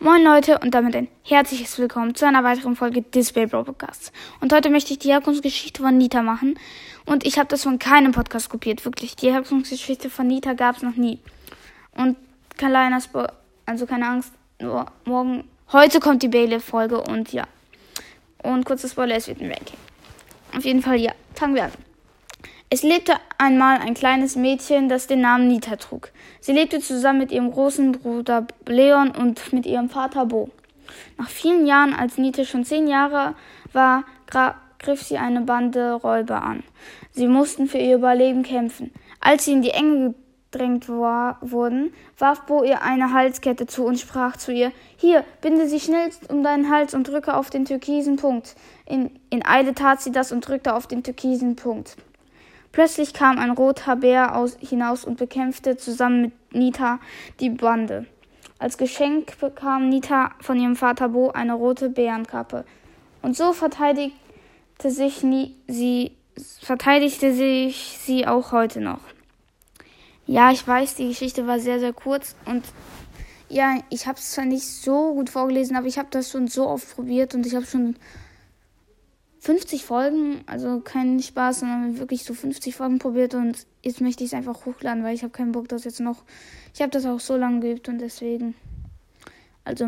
Moin Leute und damit ein herzliches Willkommen zu einer weiteren Folge Display Bro Podcasts. Und heute möchte ich die Herkunftsgeschichte von Nita machen. Und ich habe das von keinem Podcast kopiert, wirklich. Die Herkunftsgeschichte von Nita gab es noch nie. Und kleiner Spo also keine Angst, nur morgen, heute kommt die Bailiff-Folge und ja. Und kurzes Spoiler, es wird ein Ranking. Auf jeden Fall, ja, fangen wir an. Es lebte einmal ein kleines Mädchen, das den Namen Nita trug. Sie lebte zusammen mit ihrem großen Bruder Leon und mit ihrem Vater Bo. Nach vielen Jahren, als Nita schon zehn Jahre war, griff sie eine Bande Räuber an. Sie mussten für ihr Überleben kämpfen. Als sie in die Enge gedrängt war, wurden, warf Bo ihr eine Halskette zu und sprach zu ihr: Hier, binde sie schnellst um deinen Hals und drücke auf den türkisen Punkt. In, in Eile tat sie das und drückte auf den türkisen Punkt. Plötzlich kam ein roter Bär aus, hinaus und bekämpfte zusammen mit Nita die Bande. Als Geschenk bekam Nita von ihrem Vater Bo eine rote Bärenkappe. Und so verteidigte sich sie, verteidigte sich sie auch heute noch. Ja, ich weiß, die Geschichte war sehr, sehr kurz und ja, ich habe es zwar nicht so gut vorgelesen, aber ich habe das schon so oft probiert und ich habe schon 50 Folgen, also kein Spaß, sondern wirklich so 50 Folgen probiert und jetzt möchte ich es einfach hochladen, weil ich habe keinen Bock, das jetzt noch. Ich habe das auch so lange geübt und deswegen. Also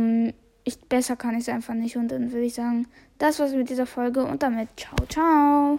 ich, besser kann ich es einfach nicht und dann würde ich sagen, das war's mit dieser Folge und damit ciao, ciao.